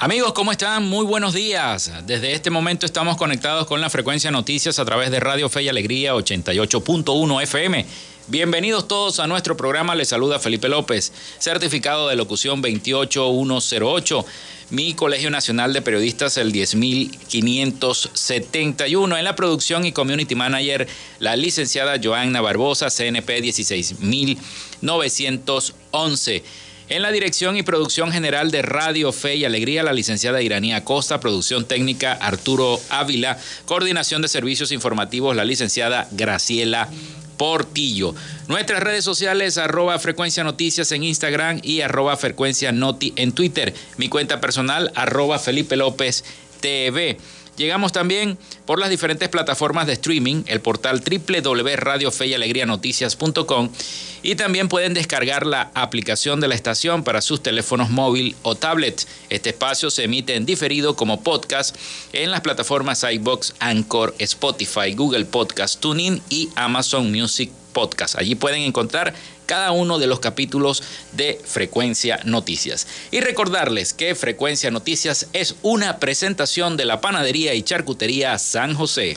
Amigos, ¿cómo están? Muy buenos días. Desde este momento estamos conectados con la frecuencia noticias a través de Radio Fe y Alegría 88.1 FM. Bienvenidos todos a nuestro programa. Les saluda Felipe López, certificado de locución 28108. Mi Colegio Nacional de Periodistas, el 10571. En la producción y community manager, la licenciada Joanna Barbosa, CNP 16911. En la dirección y producción general de Radio Fe y Alegría, la licenciada Iranía Costa, producción técnica Arturo Ávila, coordinación de servicios informativos, la licenciada Graciela Portillo. Nuestras redes sociales, arroba frecuencia noticias en Instagram y arroba frecuencia noti en Twitter. Mi cuenta personal, arroba Felipe López TV. Llegamos también por las diferentes plataformas de streaming, el portal www.radiofeyalegrianoticias.com y también pueden descargar la aplicación de la estación para sus teléfonos móvil o tablet. Este espacio se emite en diferido como podcast en las plataformas iBox, Anchor, Spotify, Google Podcast, TuneIn y Amazon Music Podcast. Allí pueden encontrar cada uno de los capítulos de Frecuencia Noticias. Y recordarles que Frecuencia Noticias es una presentación de la panadería y charcutería San José.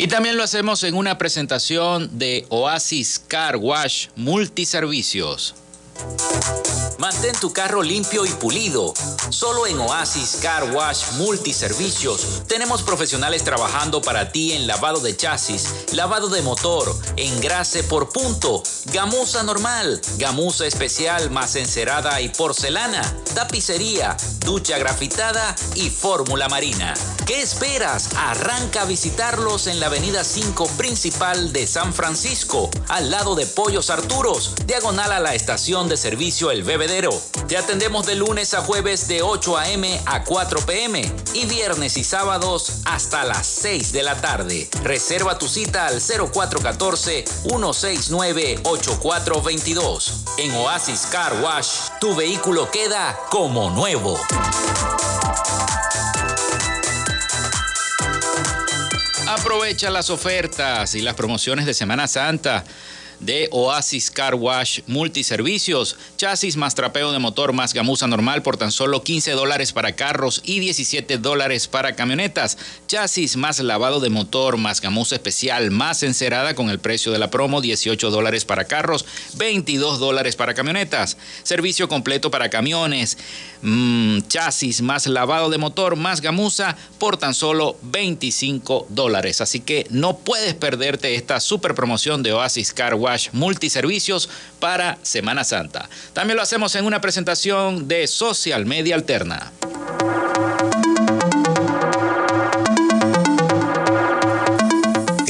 Y también lo hacemos en una presentación de Oasis Car Wash Multiservicios. Mantén tu carro limpio y pulido. Solo en Oasis Car Wash Multiservicios tenemos profesionales trabajando para ti en lavado de chasis, lavado de motor, engrase por punto, gamuza normal, gamuza especial más encerada y porcelana, tapicería, ducha grafitada y fórmula marina. ¿Qué esperas? Arranca a visitarlos en la avenida 5 principal de San Francisco, al lado de Pollos Arturos, diagonal a la estación de servicio El Te atendemos de lunes a jueves de 8 a.m. a 4 p.m. y viernes y sábados hasta las 6 de la tarde. Reserva tu cita al 0414-169-8422. En Oasis Car Wash, tu vehículo queda como nuevo. Aprovecha las ofertas y las promociones de Semana Santa de Oasis Car Wash Multiservicios. Chasis más trapeo de motor más gamuza normal por tan solo 15 dólares para carros y 17 dólares para camionetas. Chasis más lavado de motor más gamuza especial más encerada con el precio de la promo 18 dólares para carros, 22 dólares para camionetas. Servicio completo para camiones. Mm, chasis más lavado de motor más gamuza por tan solo 25 dólares. Así que no puedes perderte esta super promoción de Oasis Car Wash multiservicios para Semana Santa. También lo hacemos en una presentación de Social Media Alterna.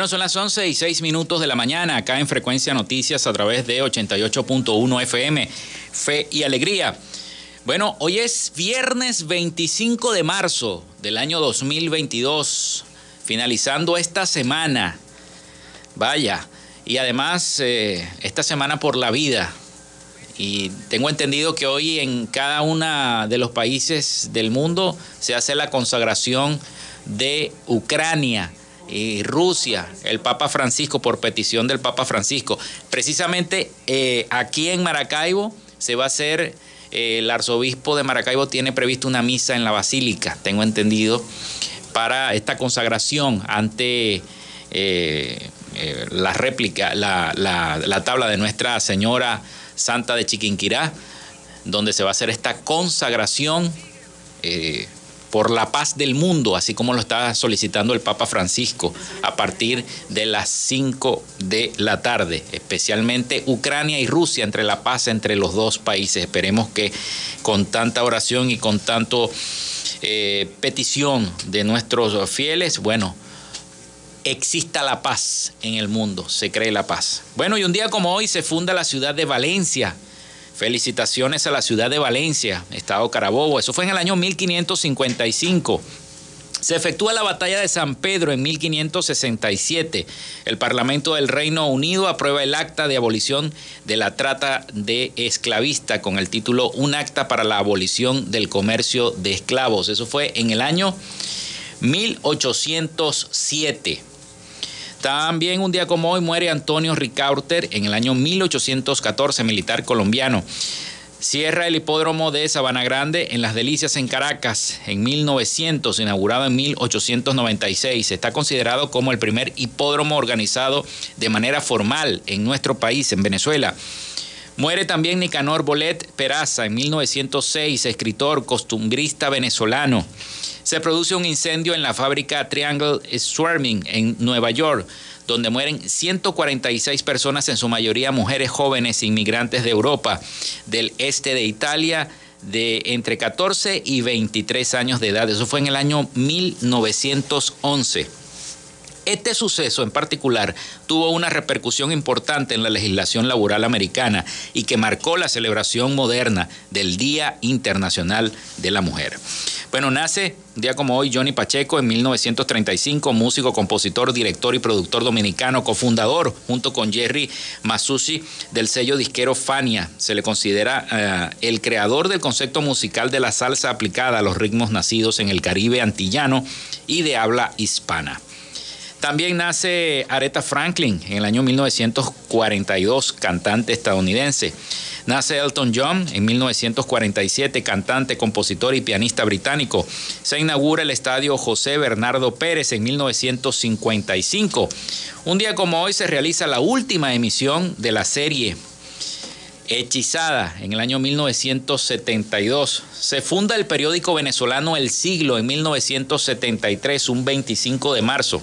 Bueno, son las 11 y 6 minutos de la mañana acá en Frecuencia Noticias a través de 88.1 FM, Fe y Alegría. Bueno, hoy es viernes 25 de marzo del año 2022, finalizando esta semana. Vaya, y además eh, esta semana por la vida. Y tengo entendido que hoy en cada uno de los países del mundo se hace la consagración de Ucrania y Rusia, el Papa Francisco, por petición del Papa Francisco. Precisamente eh, aquí en Maracaibo se va a hacer, eh, el arzobispo de Maracaibo tiene previsto una misa en la basílica, tengo entendido, para esta consagración ante eh, la réplica, la, la, tabla de Nuestra Señora Santa de Chiquinquirá, donde se va a hacer esta consagración por la paz del mundo, así como lo está solicitando el Papa Francisco a partir de las 5 de la tarde, especialmente Ucrania y Rusia, entre la paz entre los dos países. Esperemos que con tanta oración y con tanto eh, petición de nuestros fieles, bueno, exista la paz en el mundo, se cree la paz. Bueno, y un día como hoy se funda la ciudad de Valencia, Felicitaciones a la ciudad de Valencia, Estado Carabobo. Eso fue en el año 1555. Se efectúa la batalla de San Pedro en 1567. El Parlamento del Reino Unido aprueba el acta de abolición de la trata de esclavista con el título Un acta para la abolición del comercio de esclavos. Eso fue en el año 1807. También un día como hoy muere Antonio Ricauter en el año 1814, militar colombiano. Cierra el hipódromo de Sabana Grande en Las Delicias en Caracas en 1900, inaugurado en 1896. Está considerado como el primer hipódromo organizado de manera formal en nuestro país, en Venezuela. Muere también Nicanor Bolet Peraza en 1906, escritor costumbrista venezolano se produce un incendio en la fábrica Triangle Swarming en Nueva York, donde mueren 146 personas, en su mayoría mujeres jóvenes inmigrantes de Europa, del este de Italia, de entre 14 y 23 años de edad. Eso fue en el año 1911. Este suceso en particular tuvo una repercusión importante en la legislación laboral americana y que marcó la celebración moderna del Día Internacional de la Mujer. Bueno, nace un día como hoy Johnny Pacheco en 1935, músico, compositor, director y productor dominicano, cofundador junto con Jerry Masucci del sello disquero Fania. Se le considera eh, el creador del concepto musical de la salsa aplicada a los ritmos nacidos en el Caribe antillano y de habla hispana. También nace Aretha Franklin en el año 1942, cantante estadounidense. Nace Elton John en 1947, cantante, compositor y pianista británico. Se inaugura el estadio José Bernardo Pérez en 1955. Un día como hoy se realiza la última emisión de la serie Hechizada en el año 1972. Se funda el periódico venezolano El Siglo en 1973, un 25 de marzo.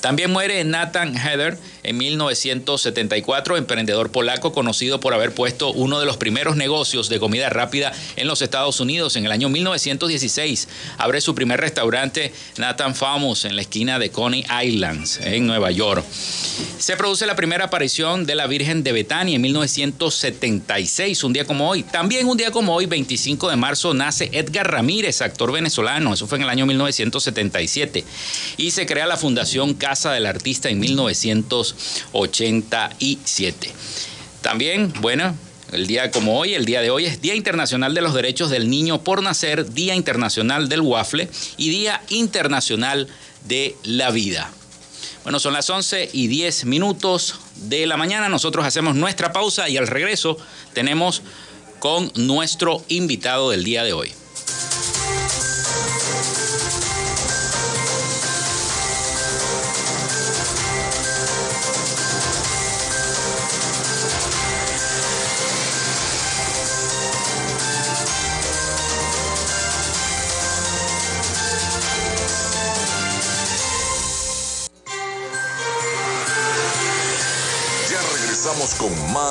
También muere Nathan Heather en 1974, emprendedor polaco conocido por haber puesto uno de los primeros negocios de comida rápida en los Estados Unidos. En el año 1916 abre su primer restaurante Nathan Famous en la esquina de Coney Islands, en Nueva York. Se produce la primera aparición de la Virgen de Betania en 1976, un día como hoy. También un día como hoy, 25 de marzo, nace Edgar Ramírez, actor venezolano. Eso fue en el año 1977. Y se crea la Fundación Casa del Artista en 1987. También, bueno, el día como hoy, el día de hoy es Día Internacional de los Derechos del Niño por Nacer, Día Internacional del Waffle y Día Internacional de la Vida. Bueno, son las 11 y 10 minutos de la mañana. Nosotros hacemos nuestra pausa y al regreso tenemos con nuestro invitado del día de hoy.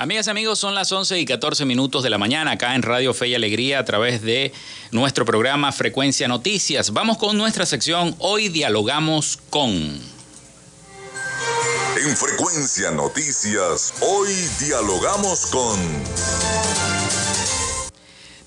Amigas y amigos, son las 11 y 14 minutos de la mañana acá en Radio Fe y Alegría a través de nuestro programa Frecuencia Noticias. Vamos con nuestra sección Hoy dialogamos con... En Frecuencia Noticias, hoy dialogamos con...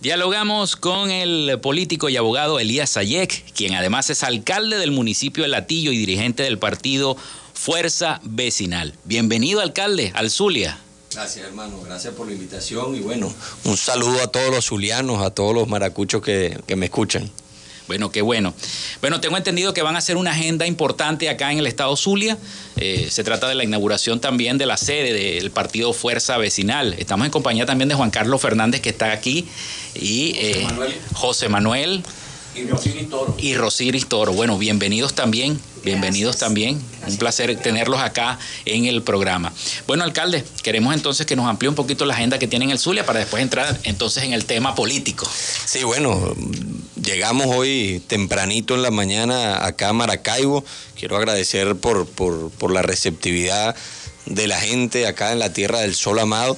Dialogamos con el político y abogado Elías Sayek, quien además es alcalde del municipio de Latillo y dirigente del partido Fuerza Vecinal. Bienvenido, alcalde, al Zulia. Gracias, hermano. Gracias por la invitación y bueno, un saludo a todos los zulianos, a todos los maracuchos que, me escuchan. Bueno, qué bueno. Bueno, tengo entendido que van a hacer una agenda importante acá en el estado Zulia. Eh, se trata de la inauguración también de la sede del partido Fuerza Vecinal. Estamos en compañía también de Juan Carlos Fernández, que está aquí, y eh, José Manuel. Y Rosiris Toro. Y Rosiris Toro. Bueno, bienvenidos también. Bienvenidos también. Un placer tenerlos acá en el programa. Bueno, alcalde, queremos entonces que nos amplíe un poquito la agenda que tiene en el Zulia para después entrar entonces en el tema político. Sí, bueno, llegamos hoy tempranito en la mañana acá a Maracaibo. Quiero agradecer por, por, por la receptividad de la gente acá en la Tierra del Sol Amado.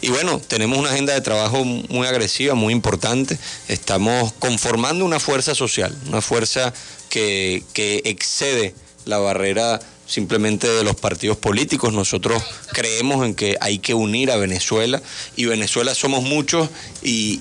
Y bueno, tenemos una agenda de trabajo muy agresiva, muy importante. Estamos conformando una fuerza social, una fuerza que, que excede la barrera simplemente de los partidos políticos. Nosotros creemos en que hay que unir a Venezuela y Venezuela somos muchos y,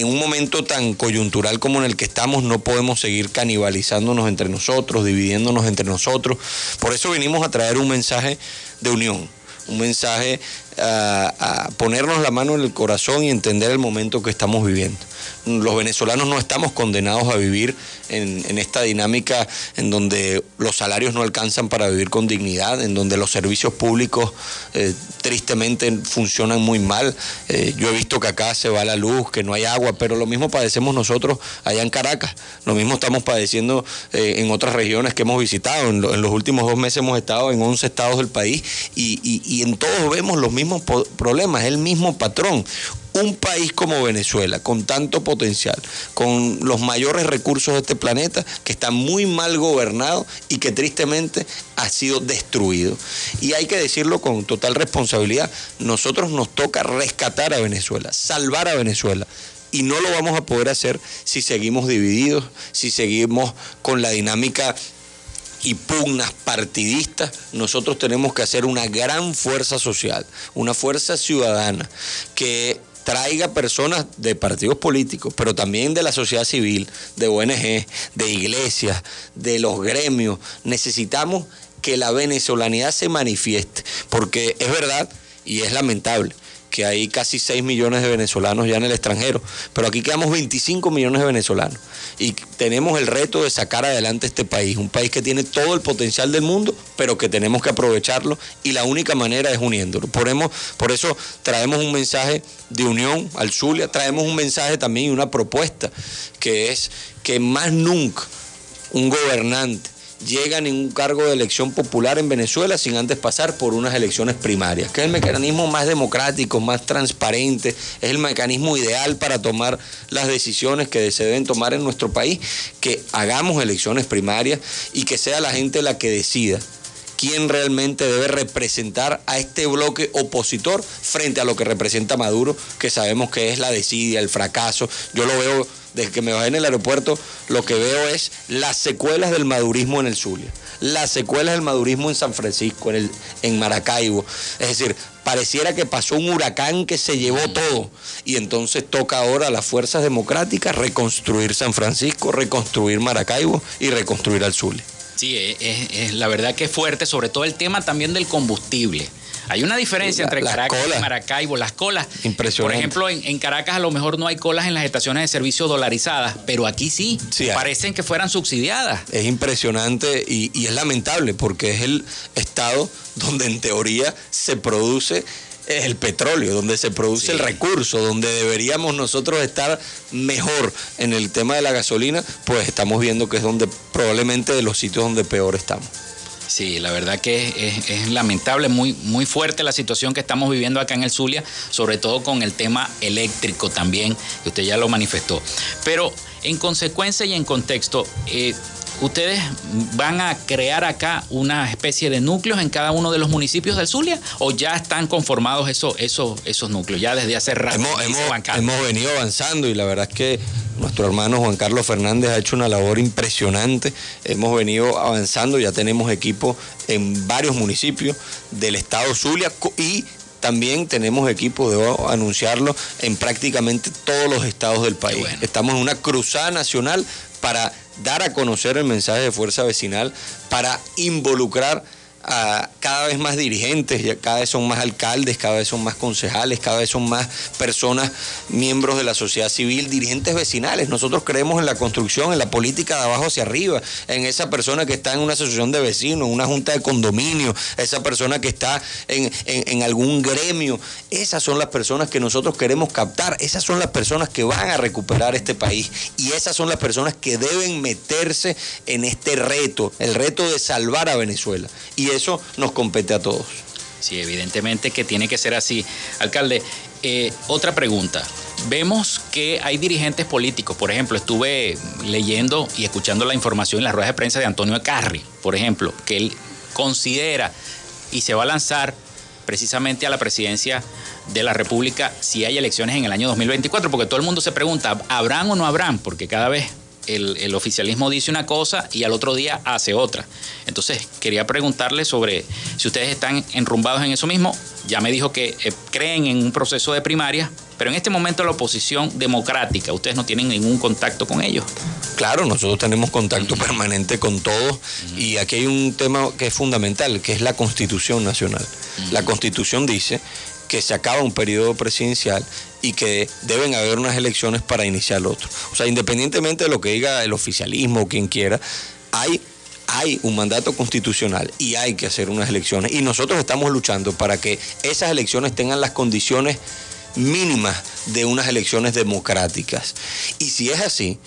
en un momento tan coyuntural como en el que estamos no podemos seguir canibalizándonos entre nosotros, dividiéndonos entre nosotros. Por eso vinimos a traer un mensaje de unión, un mensaje a, ponernos la mano en el corazón y entender el momento que estamos viviendo los venezolanos no estamos condenados a vivir en, esta dinámica en donde los salarios no alcanzan para vivir con dignidad, en donde los servicios públicos eh, tristemente funcionan muy mal. Eh, yo he visto que acá se va la luz, que no hay agua, pero lo mismo padecemos nosotros allá en Caracas, lo mismo estamos padeciendo eh, en otras regiones que hemos visitado. En, los últimos dos meses hemos estado en 11 estados del país y, y en todos vemos los mismos problemas, el mismo patrón un país como Venezuela, con tanto potencial, con los mayores recursos de este planeta, que está muy mal gobernado y que tristemente ha sido destruido. Y hay que decirlo con total responsabilidad, nosotros nos toca rescatar a Venezuela, salvar a Venezuela. Y no lo vamos a poder hacer si seguimos divididos, si seguimos con la dinámica y pugnas partidistas, nosotros tenemos que hacer una gran fuerza social, una fuerza ciudadana que traiga personas de partidos políticos, pero también de la sociedad civil, de ONG, de iglesias, de los gremios. Necesitamos que la venezolanidad se manifieste, porque es verdad y es lamentable que hay casi 6 millones de venezolanos ya en el extranjero, pero aquí quedamos 25 millones de venezolanos y tenemos el reto de sacar adelante este país, un país que tiene todo el potencial del mundo, pero que tenemos que aprovecharlo y la única manera es uniéndolo. Por, por eso traemos un mensaje de unión al Zulia, traemos un mensaje también y una propuesta que es que más nunca un gobernante llega a ningún cargo de elección popular en Venezuela sin antes pasar por unas elecciones primarias, que es el mecanismo más democrático, más transparente, es el mecanismo ideal para tomar las decisiones que se deben tomar en nuestro país, que hagamos elecciones primarias y que sea la gente la que decida quién realmente debe representar a este bloque opositor frente a lo que representa Maduro, que sabemos que es la desidia, el fracaso. Yo lo veo desde que me bajé en el aeropuerto, lo que veo es las secuelas del madurismo en el Zulia, las secuelas del madurismo en San Francisco, en, en Maracaibo. Es decir, pareciera que pasó un huracán que se llevó todo y entonces toca ahora a las fuerzas democráticas reconstruir San Francisco, reconstruir Maracaibo y reconstruir al Zulia. Sí, es, la verdad que es fuerte, sobre todo el tema también del combustible. Hay una diferencia entre Caracas y Maracaibo, las colas. Impresionante. Por ejemplo, en, Caracas a lo mejor no hay colas en las estaciones de servicio dolarizadas, pero aquí sí, parecen que fueran subsidiadas. Es impresionante y, es lamentable porque es el estado donde en teoría se produce el petróleo, donde se produce el recurso, donde deberíamos nosotros estar mejor en el tema de la gasolina, pues estamos viendo que es donde probablemente de los sitios donde peor estamos. Sí, la verdad que es, lamentable, muy, muy fuerte la situación que estamos viviendo acá en el Zulia, sobre todo con el tema eléctrico también, que usted ya lo manifestó. Pero en consecuencia y en contexto, eh, ¿ustedes van a crear acá una especie de núcleos en cada uno de los municipios del Zulia o ya están conformados esos, esos, esos núcleos, ya desde hace rato? Hemos, hemos venido avanzando y la verdad es que nuestro hermano Juan Carlos Fernández ha hecho una labor impresionante. Hemos venido avanzando, ya tenemos equipo en varios municipios del estado Zulia y también tenemos equipo, debo anunciarlo, en prácticamente todos los estados del país. Estamos en una cruzada nacional para dar a conocer el mensaje de fuerza vecinal, para involucrar a cada vez más dirigentes, cada vez son más alcaldes, cada vez son más concejales, cada vez son más personas, miembros de la sociedad civil, dirigentes vecinales. Nosotros creemos en la construcción, en la política de abajo hacia arriba, en esa persona que está en una asociación de vecinos, una junta de condominio, esa persona que está en, en algún gremio. Esas son las personas que nosotros queremos captar, esas son las personas que van a recuperar este país y esas son las personas que deben meterse en este reto, el reto de salvar a Venezuela. Eso nos compete a todos. Sí, evidentemente que tiene que ser así. Alcalde, eh, otra pregunta. Vemos que hay dirigentes políticos, por ejemplo, estuve leyendo y escuchando la información en la rueda de prensa de Antonio Carri, por ejemplo, que él considera y se va a lanzar precisamente a la presidencia de la República si hay elecciones en el año 2024, porque todo el mundo se pregunta, ¿habrán o no habrán? Porque cada vez el, oficialismo dice una cosa y al otro día hace otra. Entonces, quería preguntarle sobre si ustedes están enrumbados en eso mismo. Ya me dijo que eh, creen en un proceso de primaria, pero en este momento la oposición democrática, ustedes no tienen ningún contacto con ellos. Claro, nosotros tenemos contacto permanente con todos y aquí hay un tema que es fundamental, que es la constitución nacional. La constitución dice que se acaba un periodo presidencial y que deben haber unas elecciones para iniciar otro. O sea, independientemente de lo que diga el oficialismo o quien quiera, hay hay un mandato constitucional y hay que hacer unas elecciones. Y nosotros estamos luchando para que esas elecciones tengan las condiciones mínimas de unas elecciones democráticas. Y si es así,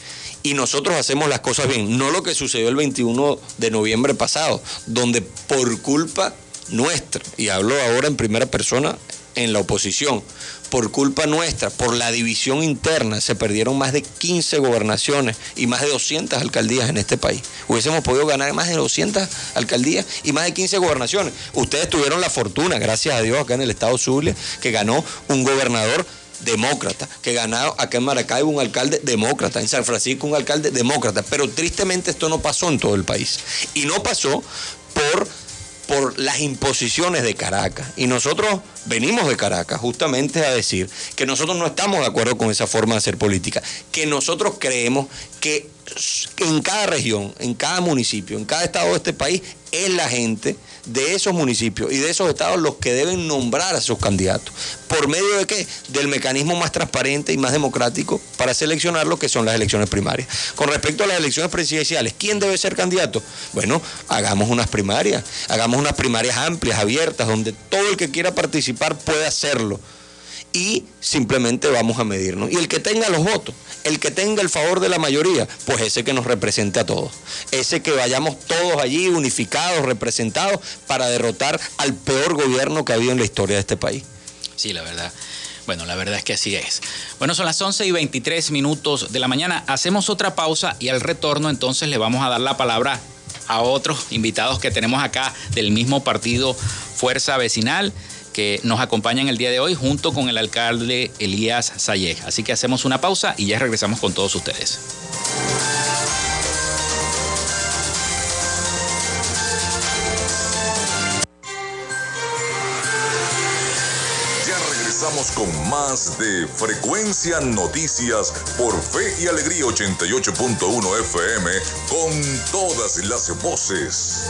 y nosotros hacemos las cosas bien, no lo que sucedió el 21 de noviembre pasado, donde por culpa nuestra, y hablo ahora en primera persona, en la oposición. Por culpa nuestra, por la división interna, se perdieron más de 15 gobernaciones y más de 200 alcaldías en este país. Hubiésemos podido ganar más de 200 alcaldías y más de 15 gobernaciones. Ustedes tuvieron la fortuna, gracias a Dios, acá en el estado Zulia, que ganó un gobernador demócrata, que ganó acá en Maracaibo un alcalde demócrata, en San Francisco un alcalde demócrata, pero tristemente esto no pasó en todo el país. Y no pasó por por las imposiciones de Caracas. Y nosotros venimos de Caracas justamente a decir que nosotros no estamos de acuerdo con esa forma de hacer política, que nosotros creemos que en cada región, en cada municipio, en cada estado de este país, es la gente de esos municipios y de esos estados los que deben nombrar a sus candidatos. ¿Por medio de qué? Del mecanismo más transparente y más democrático para seleccionar lo que son las elecciones primarias. Con respecto a las elecciones presidenciales, ¿quién debe ser candidato? Bueno, hagamos unas primarias, hagamos unas primarias amplias, abiertas, donde todo el que quiera participar pueda hacerlo y simplemente vamos a medirnos. Y el que tenga los votos, el que tenga el favor de la mayoría, pues ese que nos represente a todos. Ese que vayamos todos allí unificados, representados, para derrotar al peor gobierno que ha habido en la historia de este país. Sí, la verdad. Bueno, la verdad es que así es. Bueno, son las 11 y 23 minutos de la mañana. Hacemos otra pausa y al retorno entonces le vamos a dar la palabra a otros invitados que tenemos acá del mismo partido Fuerza Vecinal que nos acompañan el día de hoy junto con el alcalde Elías Sayej. Así que hacemos una pausa y ya regresamos con todos ustedes. Ya regresamos con más de Frecuencia Noticias por Fe y Alegría 88.1 FM con todas las voces.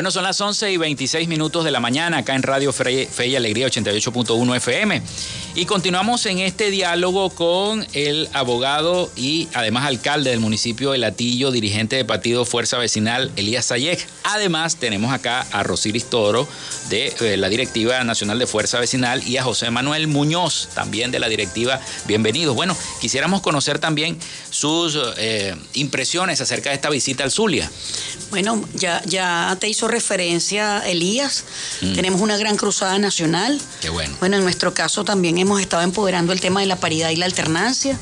Bueno, son las 11 y 26 minutos de la mañana acá en Radio Fe, y Alegría 88.1 FM. Y continuamos en este diálogo con el abogado y además alcalde del municipio de Latillo, dirigente de partido Fuerza Vecinal, Elías Sayek. Además, tenemos acá a Rosiris Toro de eh, la Directiva Nacional de Fuerza Vecinal y a José Manuel Muñoz, también de la directiva. Bienvenidos. Bueno, quisiéramos conocer también sus eh, impresiones acerca de esta visita al Zulia. Bueno, ya, ya te hizo referencia Elías. Mm. Tenemos una gran cruzada nacional. Qué bueno. Bueno, en nuestro caso también hemos estado empoderando el tema de la paridad y la alternancia,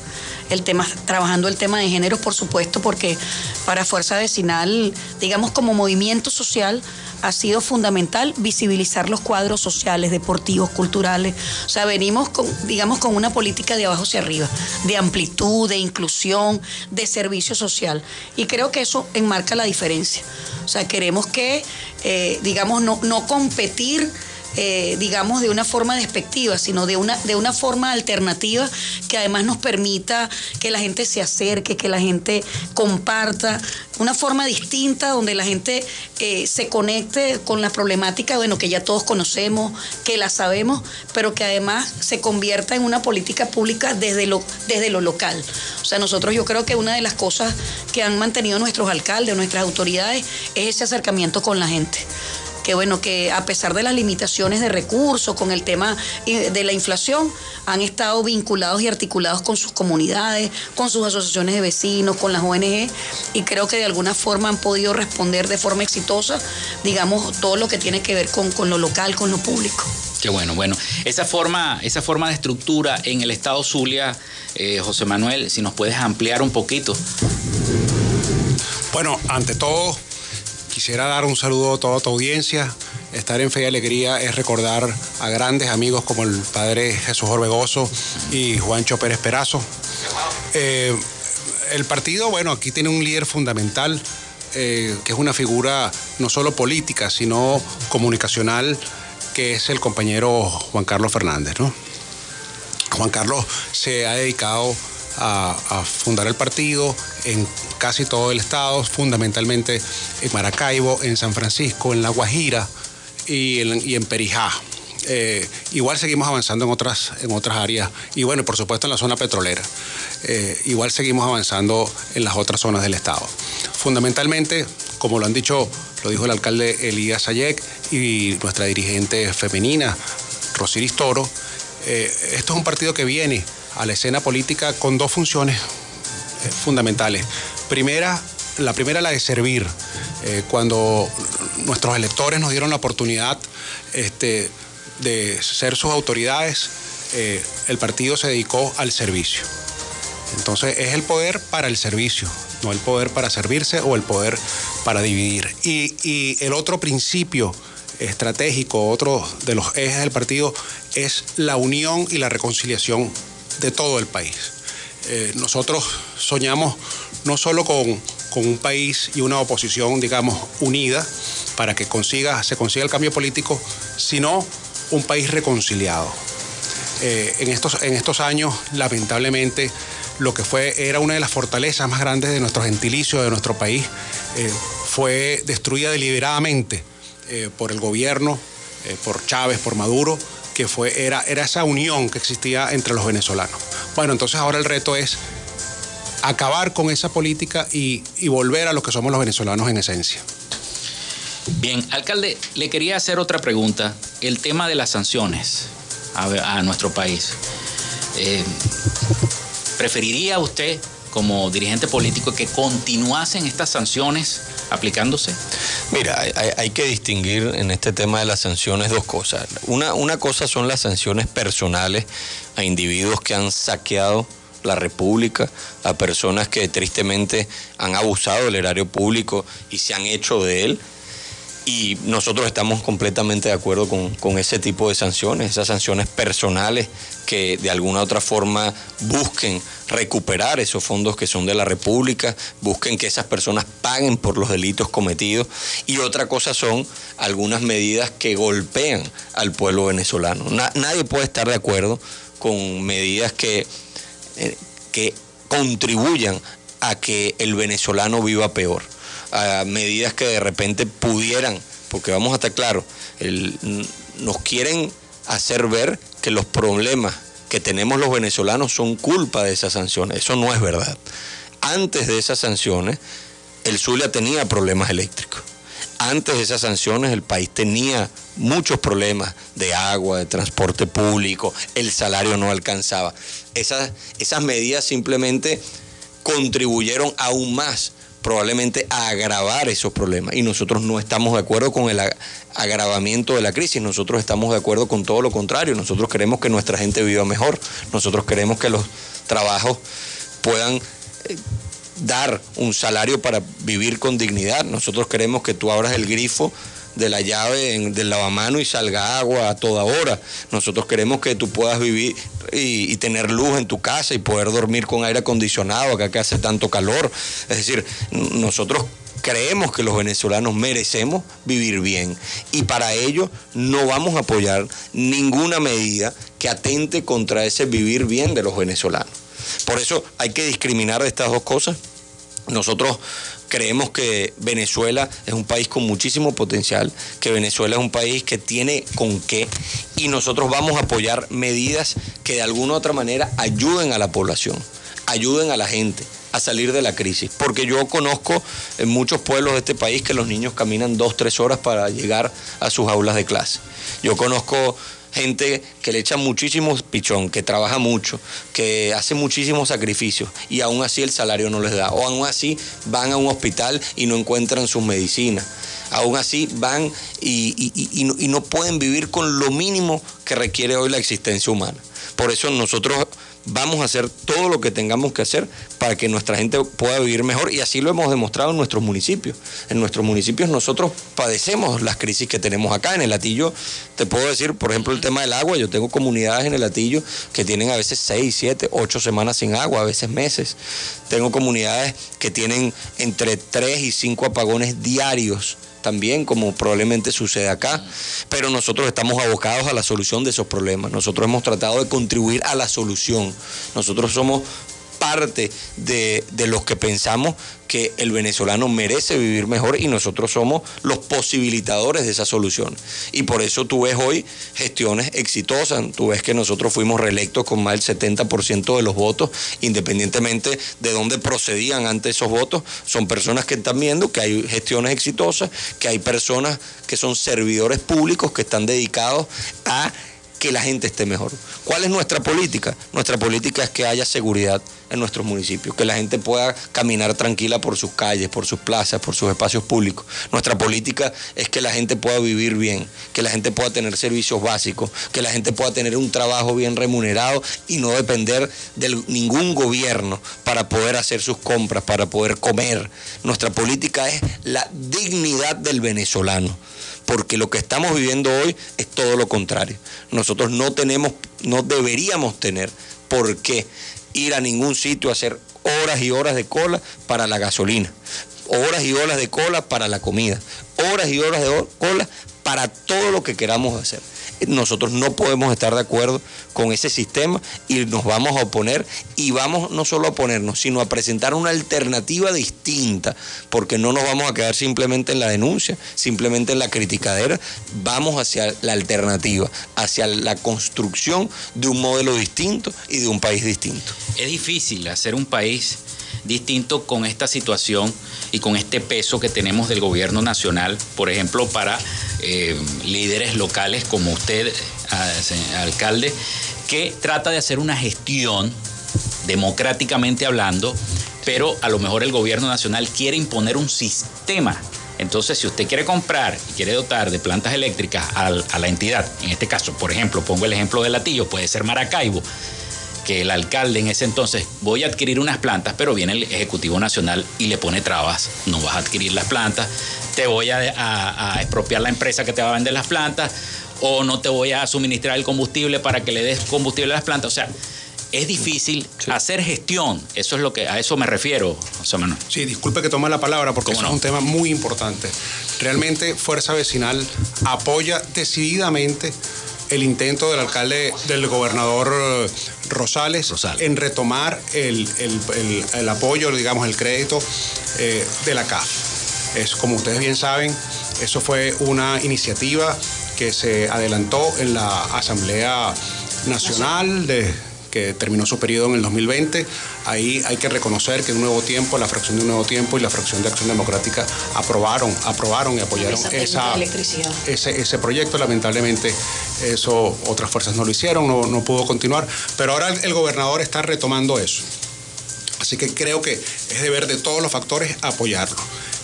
el tema, trabajando el tema de género, por supuesto, porque para Fuerza Vecinal, digamos como movimiento social, ha sido fundamental visibilizar los cuadros sociales, deportivos, culturales. O sea, venimos con, digamos, con una política de abajo hacia arriba, de amplitud, de inclusión, de servicio social. Y creo que eso enmarca la diferencia. O sea, queremos que, eh, digamos, no, no competir eh, digamos, de una forma despectiva, sino de una, de una forma alternativa que además nos permita que la gente se acerque, que la gente comparta, una forma distinta donde la gente eh, se conecte con la problemática, bueno, que ya todos conocemos, que la sabemos, pero que además se convierta en una política pública desde lo, desde lo local. O sea, nosotros yo creo que una de las cosas que han mantenido nuestros alcaldes, nuestras autoridades, es ese acercamiento con la gente que bueno, que a pesar de las limitaciones de recursos, con el tema eh, de la inflación, han estado vinculados y articulados con sus comunidades, con sus asociaciones de vecinos, con las ONG, y creo que de alguna forma han podido responder de forma exitosa, digamos, todo lo que tiene que ver con, con lo local, con lo público. Qué bueno, bueno. Esa forma, esa forma de estructura en el Estado Zulia, eh, José Manuel, si nos puedes ampliar un poquito. Bueno, ante todo, quisiera dar un saludo a toda tu audiencia. Estar en Fe y Alegría es recordar a grandes amigos como el padre Jesús Orbegoso y Juancho Pérez Perazo. Eh, el partido, bueno, aquí tiene un líder fundamental, eh, que es una figura no solo política, sino comunicacional que es el compañero Juan Carlos Fernández. ¿no? Juan Carlos se ha dedicado a, fundar el partido en casi todo el estado, fundamentalmente en Maracaibo, en San Francisco, en La Guajira y en, Perijá. Eh, igual seguimos avanzando en otras, en otras áreas y bueno, por supuesto en la zona petrolera. Eh, igual seguimos avanzando en las otras zonas del estado. Fundamentalmente, como lo han dicho, lo dijo el alcalde Elías Ayek y nuestra dirigente femenina, Rosiris Toro, eh, esto es un partido que viene a la escena política con dos funciones eh, fundamentales. Primera, la primera la de servir. Eh, cuando nuestros electores nos dieron la oportunidad este, de ser sus autoridades, el partido se dedicó al servicio. Entonces es el poder para el servicio, no el poder para servirse o el poder para dividir. Y, el otro principio estratégico, otro de los ejes del partido, es la unión y la reconciliación de todo el país. Eh, nosotros soñamos no solo con, un país y una oposición, digamos, unida para que consiga, se consiga el cambio político, sino un país reconciliado. Eh, en, estos, en estos años, lamentablemente, lo que fue, era una de las fortalezas más grandes de nuestro gentilicio, de nuestro país, eh, fue destruida deliberadamente por el gobierno, por Chávez, por Maduro, que fue, era, era esa unión que existía entre los venezolanos. Bueno, entonces ahora el reto es acabar con esa política y, volver a lo que somos los venezolanos en esencia. Bien, alcalde, le quería hacer otra pregunta. El tema de las sanciones a, nuestro país. ¿Preferiría usted, como dirigente político, que continuasen estas sanciones aplicándose? Mira, hay, que distinguir en este tema de las sanciones dos cosas. Una, una cosa son las sanciones personales a individuos que han saqueado la República, a personas que tristemente han abusado del erario público y se han hecho de él y nosotros estamos completamente de acuerdo con, ese tipo de sanciones, esas sanciones personales que de alguna u otra forma busquen recuperar esos fondos que son de la República, busquen que esas personas paguen por los delitos cometidos. Y otra cosa son algunas medidas que golpean al pueblo venezolano. nadie puede estar de acuerdo con medidas que, eh, que contribuyan a que el venezolano viva peor a medidas que de repente pudieran, porque vamos a estar claros, nos quieren hacer ver que los problemas que tenemos los venezolanos son culpa de esas sanciones. Eso no es verdad. Antes de esas sanciones, el Zulia tenía problemas eléctricos. Antes de esas sanciones, el país tenía muchos problemas de agua, de transporte público, el salario no alcanzaba. Esas, esas medidas simplemente contribuyeron aún más probablemente a agravar esos problemas. Y nosotros no estamos de acuerdo con el agravamiento de la crisis, nosotros estamos de acuerdo con todo lo contrario. Nosotros queremos que nuestra gente viva mejor, nosotros queremos que los trabajos puedan eh, dar un salario para vivir con dignidad. Nosotros queremos que tú abras el grifo de la llave del lavamano y salga agua a toda hora. Nosotros queremos que tú puedas vivir y, tener luz en tu casa y poder dormir con aire acondicionado acá que hace tanto calor. Es decir, nosotros creemos que los venezolanos merecemos vivir bien y para ello no vamos a apoyar ninguna medida que atente contra ese vivir bien de los venezolanos. Por eso hay que discriminar estas dos cosas. Nosotros creemos que Venezuela es un país con muchísimo potencial, que Venezuela es un país que tiene con qué y nosotros vamos a apoyar medidas que de alguna u otra manera ayuden a la población ayuden a la gente a salir de la crisis. Porque yo conozco en muchos pueblos de este país que los niños caminan dos, tres horas para llegar a sus aulas de clase. Yo conozco gente que le echa muchísimo pichón, que trabaja mucho, que hace muchísimos sacrificios y aún así el salario no les da. O aún así van a un hospital y no encuentran sus medicinas. Aún así van y, no, y no pueden vivir con lo mínimo que requiere hoy la existencia humana. Por eso nosotros vamos a hacer todo lo que tengamos que hacer para que nuestra gente pueda vivir mejor y así lo hemos demostrado en nuestros municipios. En nuestros municipios nosotros padecemos las crisis que tenemos acá. En el Latillo, te puedo decir, por ejemplo, el tema del agua, yo tengo comunidades en el Latillo que tienen a veces 6, 7, 8 semanas sin agua, a veces meses. Tengo comunidades que tienen entre 3 y 5 apagones diarios también, como probablemente sucede acá, pero nosotros estamos abocados a la solución de esos problemas. Nosotros hemos tratado de contribuir a la solución. Nosotros somos parte de, los que pensamos que el venezolano merece vivir mejor y nosotros somos los posibilitadores de esa solución. Y por eso tú ves hoy gestiones exitosas, tú ves que nosotros fuimos reelectos con más del 70% de los votos, independientemente de dónde procedían ante esos votos, son personas que están viendo que hay gestiones exitosas, que hay personas que son servidores públicos que están dedicados a que la gente esté mejor. ¿Cuál es nuestra política? Nuestra política es que haya seguridad en nuestros municipios, que la gente pueda caminar tranquila por sus calles, por sus plazas, por sus espacios públicos. Nuestra política es que la gente pueda vivir bien, que la gente pueda tener servicios básicos, que la gente pueda tener un trabajo bien remunerado y no depender de ningún gobierno para poder hacer sus compras, para poder comer. Nuestra política es la dignidad del venezolano porque lo que estamos viviendo hoy es todo lo contrario. Nosotros no tenemos, no deberíamos tener por qué ir a ningún sitio a hacer horas y horas de cola para la gasolina, horas y horas de cola para la comida, horas y horas de cola para todo lo que queramos hacer nosotros no podemos estar de acuerdo con ese sistema y nos vamos a oponer y vamos no solo a oponernos, sino a presentar una alternativa distinta, porque no nos vamos a quedar simplemente en la denuncia, simplemente en la criticadera, vamos hacia la alternativa, hacia la construcción de un modelo distinto y de un país distinto. Es difícil hacer un país distinto con esta situación y con este peso que tenemos del gobierno nacional, por ejemplo, para eh, líderes locales como usted, alcalde, que trata de hacer una gestión democráticamente hablando, pero a lo mejor el gobierno nacional quiere imponer un sistema. Entonces, si usted quiere comprar y quiere dotar de plantas eléctricas a la entidad, en este caso, por ejemplo, pongo el ejemplo de Latillo, puede ser Maracaibo, que el alcalde en ese entonces voy a adquirir unas plantas, pero viene el Ejecutivo Nacional y le pone trabas, no vas a adquirir las plantas, te voy a, expropiar la empresa que te va a vender las plantas o no te voy a suministrar el combustible para que le des combustible a las plantas. O sea, es difícil hacer gestión. Eso es lo que a eso me refiero, José Manuel. Sí, disculpe que tome la palabra porque es un tema muy importante. Realmente Fuerza Vecinal apoya decididamente el intento del alcalde, del gobernador eh, Rosales, en retomar el, apoyo, digamos, el crédito eh, de la CAF. Es, como ustedes bien saben, eso fue una iniciativa que se adelantó en la Asamblea Nacional de que terminó su periodo en el 2020. Ahí hay que reconocer que un nuevo tiempo, la fracción de un nuevo tiempo y la fracción de Acción Democrática aprobaron, aprobaron y apoyaron esa, ese, ese proyecto. Lamentablemente eso otras fuerzas no lo hicieron, no, no pudo continuar, pero ahora el gobernador está retomando eso. Así que creo que es deber de todos los factores apoyarlo.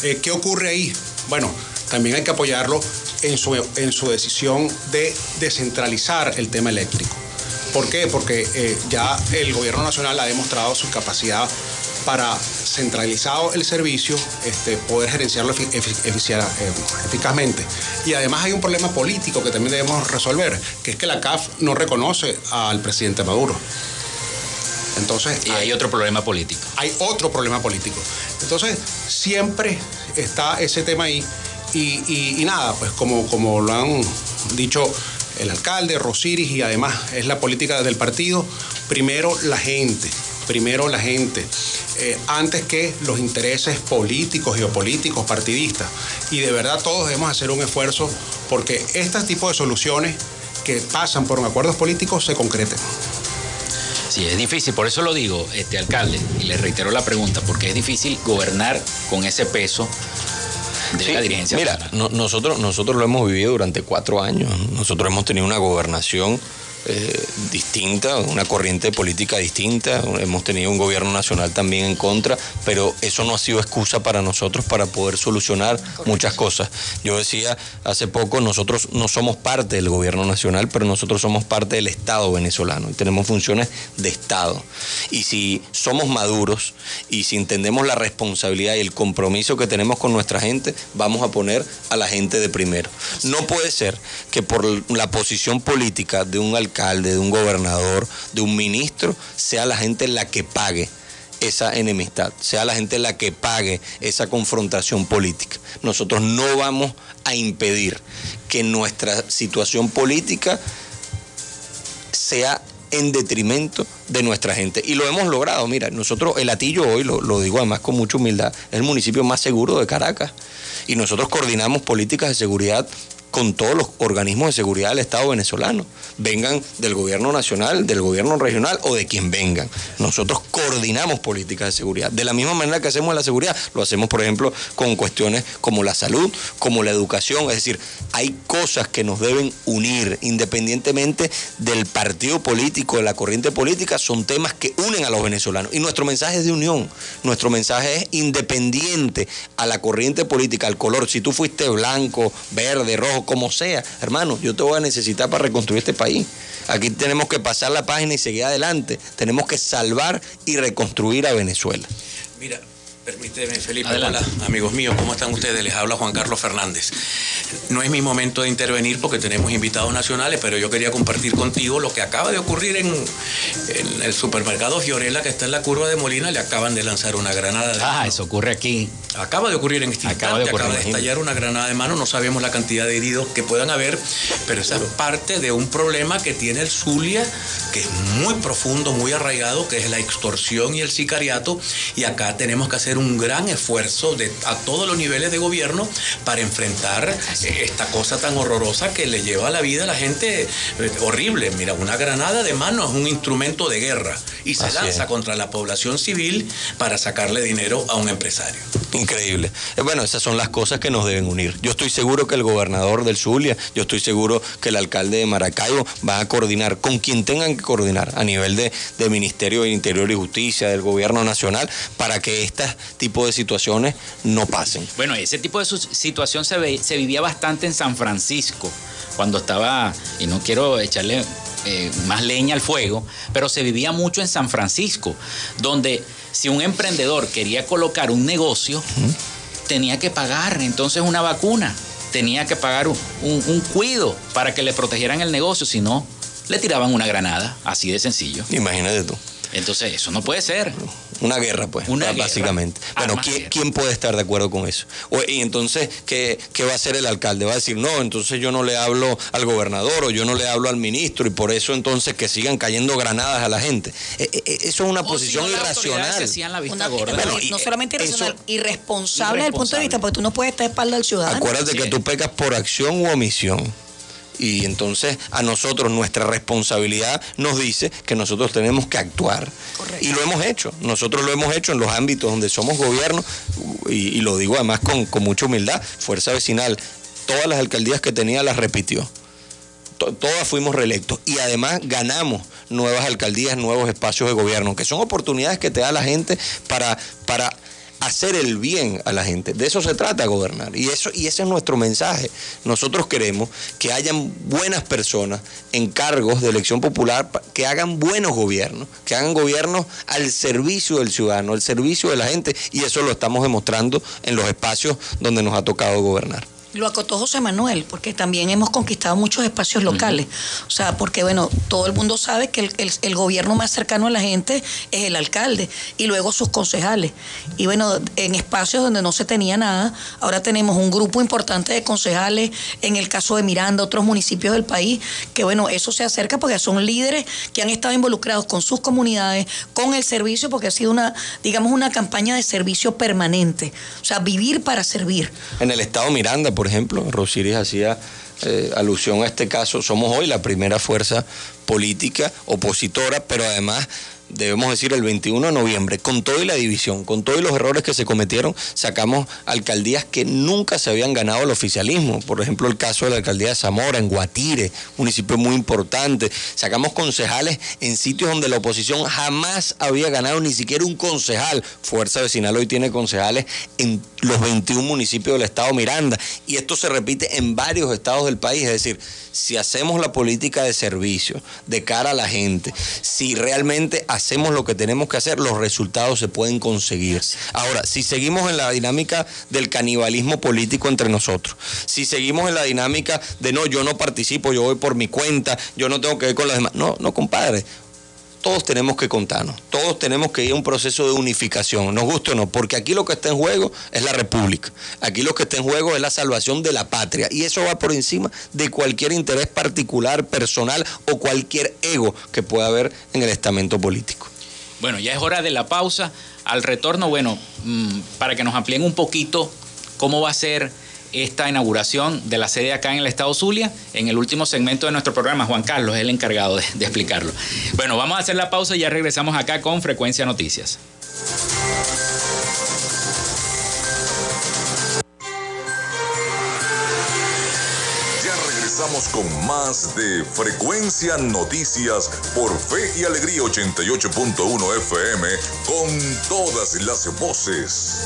Eh, ¿Qué ocurre ahí? Bueno, también hay que apoyarlo en su, en su decisión de descentralizar el tema eléctrico. ¿Por qué? Porque eh, ya el gobierno nacional ha demostrado su capacidad para centralizado el servicio, este, poder gerenciarlo eh, eficazmente. Y además hay un problema político que también debemos resolver, que es que la CAF no reconoce al presidente Maduro. Entonces, y hay, otro problema político. Hay otro problema político. Entonces, siempre está ese tema ahí. Y, nada, pues como, como lo han dicho el alcalde, Rosiris, y además es la política del partido, primero la gente, primero la gente, eh, antes que los intereses políticos, geopolíticos, partidistas. Y de verdad todos debemos hacer un esfuerzo porque este tipo de soluciones que pasan por acuerdos políticos se concreten. Sí, es difícil, por eso lo digo, este alcalde, y le reitero la pregunta, porque es difícil gobernar con ese peso de la dirigencia. Mira, nosotros, nosotros lo hemos vivido durante cuatro años. Nosotros hemos tenido una gobernación eh, distinta, una corriente política distinta, hemos tenido un gobierno nacional también en contra, pero eso no ha sido excusa para nosotros para poder solucionar muchas cosas. Yo decía hace poco, nosotros no somos parte del gobierno nacional, pero nosotros somos parte del Estado venezolano y tenemos funciones de Estado. Y si somos maduros y si entendemos la responsabilidad y el compromiso que tenemos con nuestra gente, vamos a poner a la gente de primero. No puede ser que por la posición política de un alcalde de un gobernador, de un ministro, sea la gente la que pague esa enemistad, sea la gente la que pague esa confrontación política. Nosotros no vamos a impedir que nuestra situación política sea en detrimento de nuestra gente. Y lo hemos logrado. Mira, nosotros, el Atillo hoy, lo, lo, digo además con mucha humildad, es el municipio más seguro de Caracas. Y nosotros coordinamos políticas de seguridad con todos los organismos de seguridad del Estado venezolano, vengan del gobierno nacional, del gobierno regional o de quien vengan. Nosotros coordinamos políticas de seguridad. De la misma manera que hacemos la seguridad, lo hacemos, por ejemplo, con cuestiones como la salud, como la educación. Es decir, hay cosas que nos deben unir independientemente del partido político, de la corriente política, son temas que unen a los venezolanos. Y nuestro mensaje es de unión, nuestro mensaje es independiente a la corriente política, al color. Si tú fuiste blanco, verde, rojo, como sea. Hermano, yo te voy a necesitar para reconstruir este país. Aquí tenemos que pasar la página y seguir adelante. Tenemos que salvar y reconstruir a Venezuela. Mira, Permíteme, Felipe. Hola, amigos míos, ¿cómo están ustedes? Les habla Juan Carlos Fernández. No es mi momento de intervenir porque tenemos invitados nacionales, pero yo quería compartir contigo lo que acaba de ocurrir en, el supermercado Fiorella, que está en la curva de Molina. Le acaban de lanzar una granada de Ah, eso ocurre aquí. Acaba de ocurrir en este acaba de, acaba de estallar una granada de mano. No sabemos la cantidad de heridos que puedan haber, pero esa es parte de un problema que tiene el Zulia, que es muy profundo, muy arraigado, que es la extorsión y el sicariato. Y acá tenemos que hacer un gran esfuerzo de, a todos los niveles de gobierno para enfrentar eh, esta cosa tan horrorosa que le lleva a la vida a la gente eh, horrible. Mira, una granada de mano es un instrumento de guerra y se lanza contra la población civil para sacarle dinero a un empresario. Increíble. Eh, bueno, esas son las cosas que nos deben unir. Yo estoy seguro que el gobernador del Zulia, yo estoy seguro que el alcalde de Maracaibo va a coordinar con quien tengan que coordinar a nivel de, de Ministerio de Interior y Justicia, del gobierno nacional, para que estas tipo de situaciones no pasen. Bueno, ese tipo de situación se, se vivía bastante en San Francisco, cuando estaba, y no quiero echarle eh, más leña al fuego, pero se vivía mucho en San Francisco, donde si un emprendedor quería colocar un negocio, tenía que pagar entonces una vacuna, tenía que pagar un, un, cuido para que le protegieran el negocio, si no, le tiraban una granada, así de sencillo. Imagínate tú. Entonces, eso no puede ser. Una guerra, pues, una básicamente. Bueno, ¿quién, puede estar de acuerdo con eso? y entonces, ¿qué, va a hacer el alcalde? Va a decir, no, entonces yo no le hablo al gobernador o yo no le hablo al ministro y por eso entonces que sigan cayendo granadas a la gente. E, e, e, eso es una posición irracional. no solamente irracional, irresponsable desde el punto de vista, porque tú no puedes estar espalda al ciudadano. Acuérdate que tú pecas por acción u omisión. Y entonces a nosotros nuestra responsabilidad nos dice que nosotros tenemos que actuar. Y lo hemos hecho. Nosotros lo hemos hecho en los ámbitos donde somos gobierno, y, lo digo además con, mucha humildad, Fuerza Vecinal, todas las alcaldías que tenía las repitió. Todas fuimos reelectos y además ganamos nuevas alcaldías, nuevos espacios de gobierno, que son oportunidades que te da la gente para, para hacer el bien a la gente. De eso se trata gobernar. Y, eso, y ese es nuestro mensaje. Nosotros queremos que hayan buenas personas en cargos de elección popular que hagan buenos gobiernos, que hagan gobiernos al servicio del ciudadano, al servicio de la gente. Y eso lo estamos demostrando en los espacios donde nos ha tocado gobernar. Lo acotó José Manuel, porque también hemos conquistado muchos espacios locales. O sea, porque bueno, todo el mundo sabe que el, gobierno más cercano a la gente es el alcalde y luego sus concejales. Y bueno, en espacios donde no se tenía nada, ahora tenemos un grupo importante de concejales, en el caso de Miranda, otros municipios del país, que bueno, eso se acerca porque son líderes que han estado involucrados con sus comunidades, con el servicio, porque ha sido una, digamos, una campaña de servicio permanente. O sea, vivir para servir. En el estado Miranda, por por ejemplo, Rosiris hacía eh, alusión a este caso, somos hoy la primera fuerza política opositora, pero además debemos decir, el 21 de noviembre, con todo y la división, con todos los errores que se cometieron, sacamos alcaldías que nunca se habían ganado el oficialismo. Por ejemplo, el caso de la alcaldía de Zamora, en Guatire, municipio muy importante. Sacamos concejales en sitios donde la oposición jamás había ganado ni siquiera un concejal. Fuerza Vecinal hoy tiene concejales en los 21 municipios del estado Miranda. Y esto se repite en varios estados del país. Es decir, si hacemos la política de servicio de cara a la gente, si realmente lo que tenemos que hacer, los resultados se pueden conseguir. Ahora, si seguimos en la dinámica del canibalismo político entre nosotros, si seguimos en la dinámica de no, yo no participo, yo voy por mi cuenta, yo no tengo que ver con los demás. No, no, compadre todos tenemos que contarnos, todos tenemos que ir a un proceso de unificación, nos guste o no, porque aquí lo que está en juego es la república, aquí lo que está en juego es la salvación de la patria y eso va por encima de cualquier interés particular, personal o cualquier ego que pueda haber en el estamento político. Bueno, ya es hora de la pausa. Al retorno, bueno, mm, para que nos amplíen un poquito cómo va a ser esta inauguración de la sede acá en el estado Zulia. En el último segmento de nuestro programa, Juan Carlos es el encargado de, explicarlo. Bueno, vamos a hacer la pausa y ya regresamos acá con Frecuencia Noticias. Ya regresamos con más de Frecuencia Noticias por Fe y Alegría 88.1 FM con todas las voces.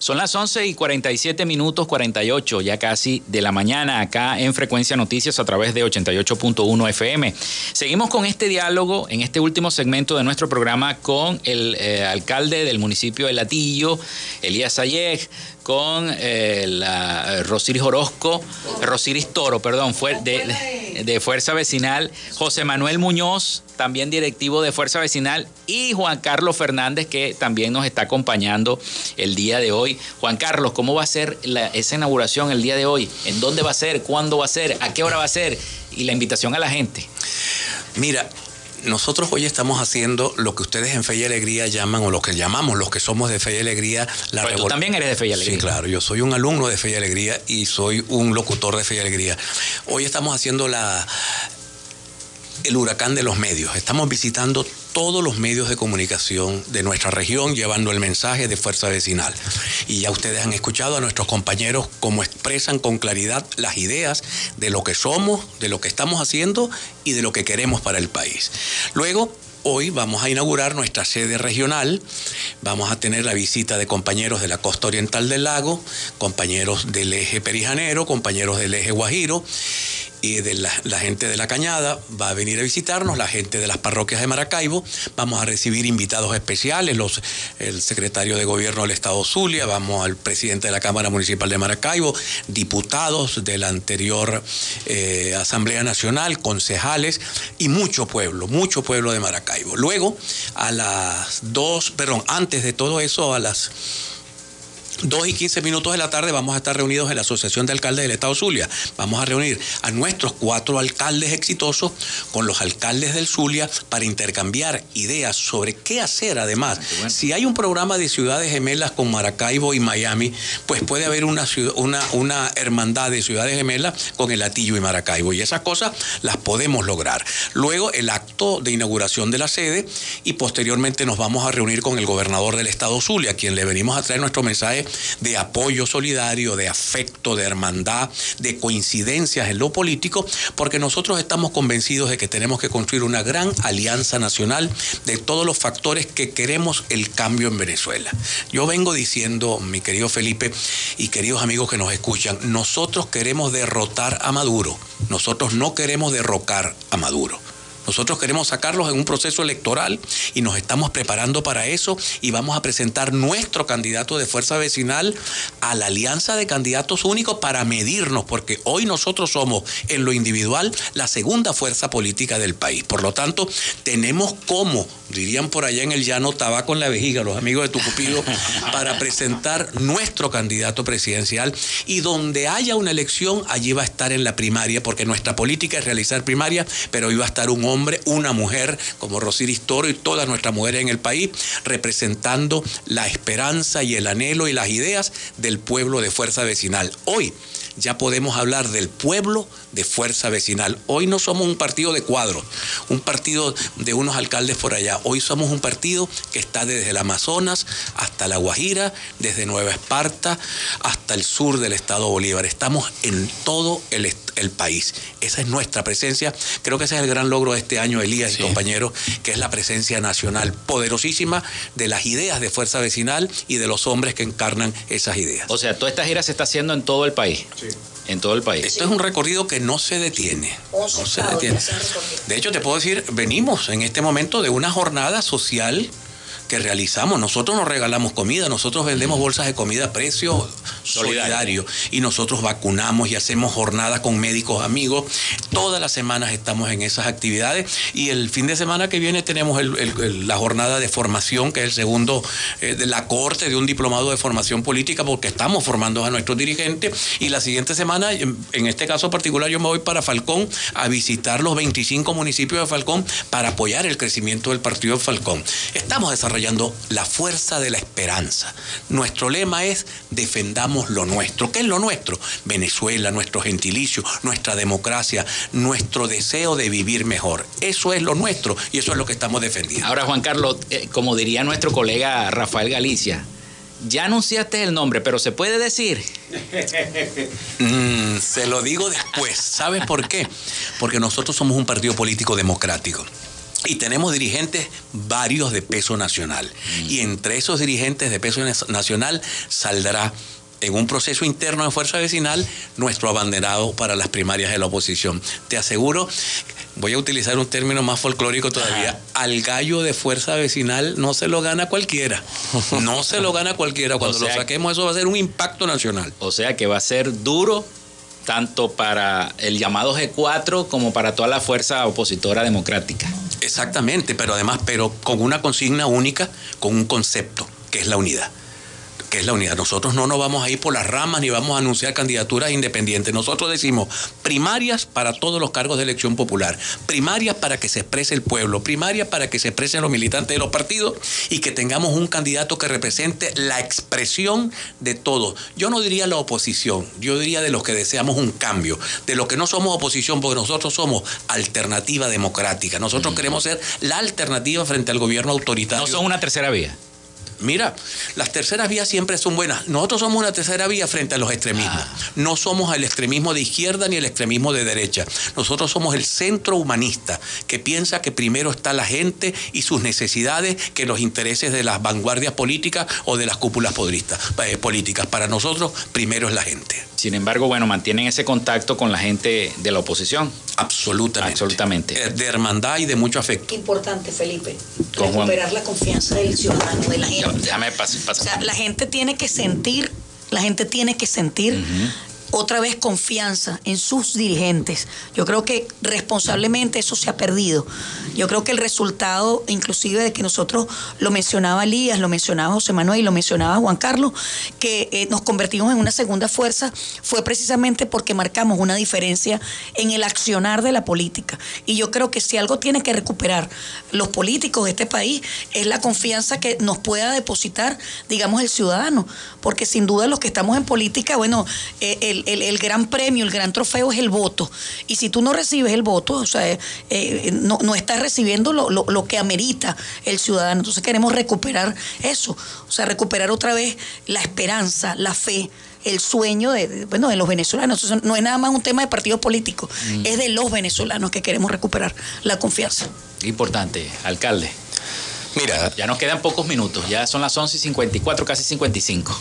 Son las 11 y 47 minutos 48, ya casi de la mañana, acá en Frecuencia Noticias a través de 88.1 FM. Seguimos con este diálogo en este último segmento de nuestro programa con el eh, alcalde del municipio de Latillo, Elías Ayeg, con eh, la eh, Rosiris Orozco, Rosiris Toro, perdón, fue de, de, Fuerza Vecinal, José Manuel Muñoz, también directivo de Fuerza Vecinal, y Juan Carlos Fernández, que también nos está acompañando el día de hoy. Juan Carlos, ¿cómo va a ser esa inauguración el día de hoy? ¿En dónde va a ser? ¿Cuándo va a ser? ¿A qué hora va a ser? Y la invitación a la gente. Mira, nosotros hoy estamos haciendo lo que ustedes en Fe y Alegría llaman, o lo que llamamos los que somos de Fe y Alegría, la Pero tú también eres de Fe y Alegría. Sí, claro, yo soy un alumno de Fe y Alegría y soy un locutor de Fe y Alegría. Hoy estamos haciendo la, el huracán de los medios. Estamos visitando todos los medios de comunicación de nuestra región llevando el mensaje de Fuerza Vecinal. Y ya ustedes han escuchado a nuestros compañeros cómo expresan con claridad las ideas de lo que somos, de lo que estamos haciendo y de lo que queremos para el país. Luego, Hoy vamos a inaugurar nuestra sede regional, vamos a tener la visita de compañeros de la costa oriental del lago, compañeros del eje perijanero, compañeros del eje guajiro y de la, gente de la Cañada va a venir a visitarnos, la gente de las parroquias de Maracaibo, vamos a recibir invitados especiales, los, el secretario de gobierno del Estado Zulia, vamos al presidente de la Cámara Municipal de Maracaibo, diputados de la anterior eh, Asamblea Nacional, concejales y mucho pueblo, mucho pueblo de Maracaibo. Luego, a las dos, perdón, antes de todo eso, a las 2 y 15 minutos de la tarde vamos a estar reunidos en la Asociación de Alcaldes del Estado Zulia. Vamos a reunir a nuestros cuatro alcaldes exitosos con los alcaldes del Zulia para intercambiar ideas sobre qué hacer además. Si hay un programa de ciudades gemelas con Maracaibo y Miami, pues puede haber una, una, una hermandad de ciudades gemelas con el Atillo y Maracaibo. Y esas cosas las podemos lograr. Luego el acto de inauguración de la sede y posteriormente nos vamos a reunir con el gobernador del Estado Zulia, a quien le venimos a traer nuestro mensaje de apoyo solidario, de afecto, de hermandad, de coincidencias en lo político, porque nosotros estamos convencidos de que tenemos que construir una gran alianza nacional de todos los factores que queremos el cambio en Venezuela. Yo vengo diciendo, mi querido Felipe y queridos amigos que nos escuchan, nosotros queremos derrotar a Maduro, nosotros no queremos derrocar a Maduro. Nosotros queremos sacarlos en un proceso electoral y nos estamos preparando para eso y vamos a presentar nuestro candidato de fuerza vecinal a la alianza de candidatos únicos para medirnos, porque hoy nosotros somos en lo individual la segunda fuerza política del país. Por lo tanto, tenemos como, dirían por allá en el llano, tabaco en la vejiga, los amigos de Tucupido, para presentar nuestro candidato presidencial y donde haya una elección, allí va a estar en la primaria, porque nuestra política es realizar primaria, pero hoy va a estar un hombre, una mujer, como Rosiris Toro y todas nuestras mujeres en el país, representando la esperanza y el anhelo y las ideas del pueblo de Fuerza Vecinal. Hoy ya podemos hablar del pueblo de fuerza vecinal. Hoy no somos un partido de cuadros, un partido de unos alcaldes por allá. Hoy somos un partido que está desde el Amazonas hasta la Guajira, desde Nueva Esparta hasta el sur del estado Bolívar. Estamos en todo el, país. Esa es nuestra presencia. Creo que ese es el gran logro de este año, Elías y compañeros, que es la presencia nacional poderosísima de las ideas de fuerza vecinal y de los hombres que encarnan esas ideas. O sea, toda esta gira se está haciendo en todo el país. Sí en todo el país. Esto es un recorrido que no se detiene. No se detiene. De hecho, te puedo decir, venimos en este momento de una jornada social que realizamos. Nosotros nos regalamos comida, nosotros vendemos bolsas de comida a precio solidario y nosotros vacunamos y hacemos jornadas con médicos amigos. Todas las semanas estamos en esas actividades y el fin de semana que viene tenemos la jornada de formación, que es el segundo eh, de la corte de un diplomado de formación política, porque estamos formando a nuestros dirigentes y la siguiente semana, en este caso particular, yo me voy para Falcón a visitar los 25 municipios de Falcón para apoyar el crecimiento del partido de Falcón. Estamos desarrollando la fuerza de la esperanza. Nuestro lema es defendamos lo nuestro. ¿Qué es lo nuestro? Venezuela, nuestro gentilicio, nuestra democracia, nuestro deseo de vivir mejor. Eso es lo nuestro y eso es lo que estamos defendiendo. Ahora, Juan Carlos, eh, como diría nuestro colega Rafael Galicia, ya anunciaste el nombre, pero ¿se puede decir? Mm, se lo digo después. ¿Sabes por qué? Porque nosotros somos un partido político democrático. Y tenemos dirigentes varios de peso nacional. Y entre esos dirigentes de peso nacional saldrá en un proceso interno de fuerza vecinal nuestro abanderado para las primarias de la oposición. Te aseguro, voy a utilizar un término más folclórico todavía, al gallo de fuerza vecinal no se lo gana cualquiera. No se lo gana cualquiera. Cuando lo saquemos eso va a ser un impacto nacional. O sea que va a ser duro tanto para el llamado G4 como para toda la fuerza opositora democrática. Exactamente, pero además, pero con una consigna única, con un concepto, que es la unidad que es la unidad. Nosotros no nos vamos a ir por las ramas ni vamos a anunciar candidaturas independientes. Nosotros decimos primarias para todos los cargos de elección popular, primarias para que se exprese el pueblo, primarias para que se expresen los militantes de los partidos y que tengamos un candidato que represente la expresión de todos. Yo no diría la oposición, yo diría de los que deseamos un cambio, de los que no somos oposición porque nosotros somos alternativa democrática. Nosotros queremos ser la alternativa frente al gobierno autoritario. No son una tercera vía. Mira, las terceras vías siempre son buenas. Nosotros somos una tercera vía frente a los extremismos. Ah. No somos el extremismo de izquierda ni el extremismo de derecha. Nosotros somos el centro humanista que piensa que primero está la gente y sus necesidades que los intereses de las vanguardias políticas o de las cúpulas eh, políticas. Para nosotros, primero es la gente. Sin embargo, bueno, mantienen ese contacto con la gente de la oposición. Absolutamente. Absolutamente. Eh, de hermandad y de mucho afecto. Importante, Felipe. recuperar la confianza del ciudadano, de la gente. O sea, la gente tiene que sentir, la gente tiene que sentir otra vez confianza en sus dirigentes. Yo creo que responsablemente eso se ha perdido. Yo creo que el resultado, inclusive de que nosotros lo mencionaba Elías, lo mencionaba José Manuel y lo mencionaba Juan Carlos, que eh, nos convertimos en una segunda fuerza, fue precisamente porque marcamos una diferencia en el accionar de la política. Y yo creo que si algo tiene que recuperar los políticos de este país es la confianza que nos pueda depositar, digamos, el ciudadano. Porque sin duda los que estamos en política, bueno, eh, el el, gran premio, el gran trofeo es el voto. Y si tú no recibes el voto, o sea, eh, no, no, estás recibiendo lo, lo, que amerita el ciudadano. Entonces queremos recuperar eso, o sea, recuperar otra vez la esperanza, la fe el sueño de, bueno, de los venezolanos. no es nada más un tema de partidos políticos, mm. es de los venezolanos que queremos recuperar la confianza. Importante, alcalde. Mira. Ya nos quedan pocos minutos, ya son las 11 y 54, casi 55.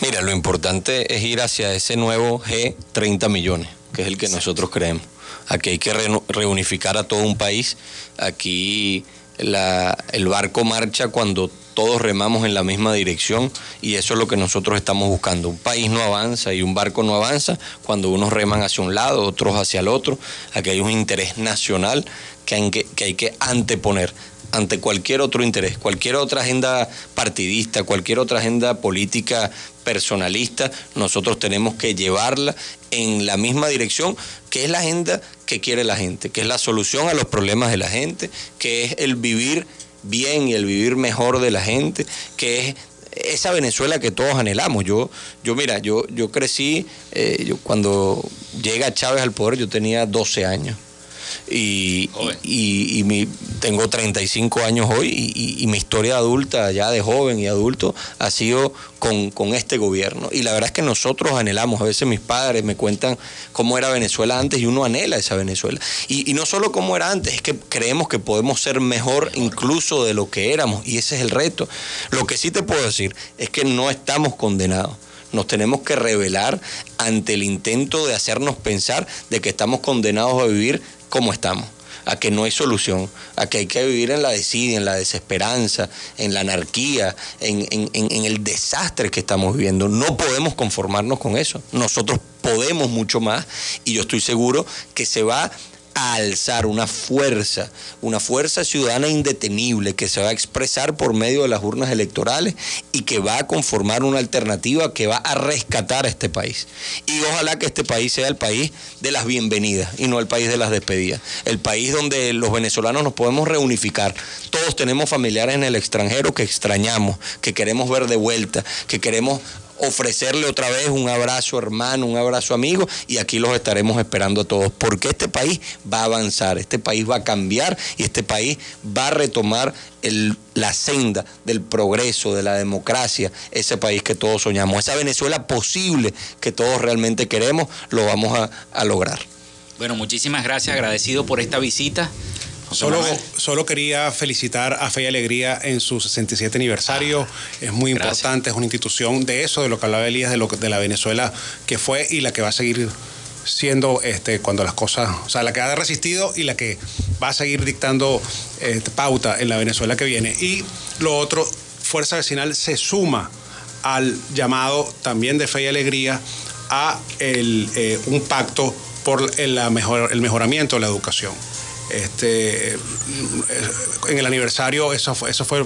Mira, lo importante es ir hacia ese nuevo G 30 millones que es el que nosotros creemos. Aquí hay que reunificar a todo un país. Aquí el barco marcha cuando todos remamos en la misma dirección y eso es lo que nosotros estamos buscando. Un país no avanza y un barco no avanza cuando unos reman hacia un lado, otros hacia el otro. Aquí hay un interés nacional que hay que, que, hay que anteponer ante cualquier otro interés, cualquier otra agenda partidista, cualquier otra agenda política personalista, nosotros tenemos que llevarla en la misma dirección, que es la agenda que quiere la gente, que es la solución a los problemas de la gente, que es el vivir bien y el vivir mejor de la gente, que es esa Venezuela que todos anhelamos. Yo, yo mira, yo, yo crecí, eh, yo, cuando llega Chávez al poder yo tenía 12 años y, y, mi, tengo 35 años hoy y, mi historia adulta, ya de joven y adulto, ha sido con, con, este gobierno. Y la verdad es que nosotros anhelamos, a veces mis padres me cuentan cómo era Venezuela antes y uno anhela esa Venezuela. Y, no solo cómo era antes, es que creemos que podemos ser mejor incluso de lo que éramos y ese es el reto. Lo que sí te puedo decir es que no estamos condenados nos tenemos que revelar ante el intento de hacernos pensar de que estamos condenados a vivir como estamos, a que no hay solución, a que hay que vivir en la desidia, en la desesperanza, en la anarquía, en, en el desastre que estamos viviendo. No podemos conformarnos con eso. Nosotros podemos mucho más y yo estoy seguro que se va a alzar una fuerza, una fuerza ciudadana indetenible que se va a expresar por medio de las urnas electorales y que va a conformar una alternativa que va a rescatar a este país. Y ojalá que este país sea el país de las bienvenidas y no el país de las despedidas. El país donde los venezolanos nos podemos reunificar. Todos tenemos familiares en el extranjero que extrañamos, que queremos ver de vuelta, que queremos ofrecerle otra vez un abrazo hermano, un abrazo amigo y aquí los estaremos esperando a todos porque este país va a avanzar, este país va a cambiar y este país va a retomar la senda del progreso, de la democracia, ese país que todos soñamos, esa Venezuela posible que todos realmente queremos, lo vamos a lograr. Bueno, muchísimas gracias, agradecido por esta visita. Solo, solo, quería felicitar a Fe y Alegría en su 67 aniversario. Ah, es muy importante, es una institución de eso, de lo que hablaba Elías, de, lo, de la Venezuela que fue y la que va a seguir siendo este, cuando las cosas, o sea, la que ha resistido y la que va a seguir dictando este, pauta en la Venezuela que viene. Y lo otro, Fuerza Vecinal se suma al llamado también de Fe y Alegría a el, eh, un pacto por el, mejor, el mejoramiento de la educación. Este, en el aniversario, eso fue, eso fue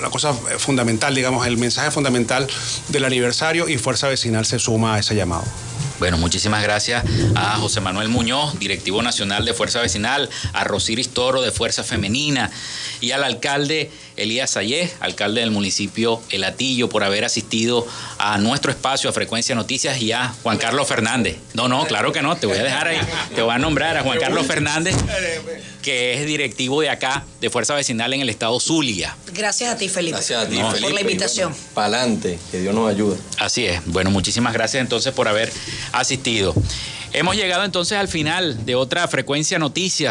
la, cosa fundamental, digamos, el mensaje fundamental del aniversario y Fuerza Vecinal se suma a ese llamado. Bueno, muchísimas gracias a José Manuel Muñoz, directivo nacional de Fuerza Vecinal, a Rosiris Toro de Fuerza Femenina y al alcalde Elías Sayé, alcalde del municipio El Atillo, por haber asistido a nuestro espacio a Frecuencia Noticias y a Juan Carlos Fernández. No, no, claro que no, te voy a dejar ahí, te voy a nombrar a Juan Carlos Fernández, que es directivo de acá, de Fuerza Vecinal en el estado Zulia. Gracias a ti, Felipe. Gracias a ti, Felipe, por la invitación. Para adelante, que Dios nos ayude. Así es. Bueno, muchísimas gracias entonces por haber asistido. Hemos llegado entonces al final de otra frecuencia noticias.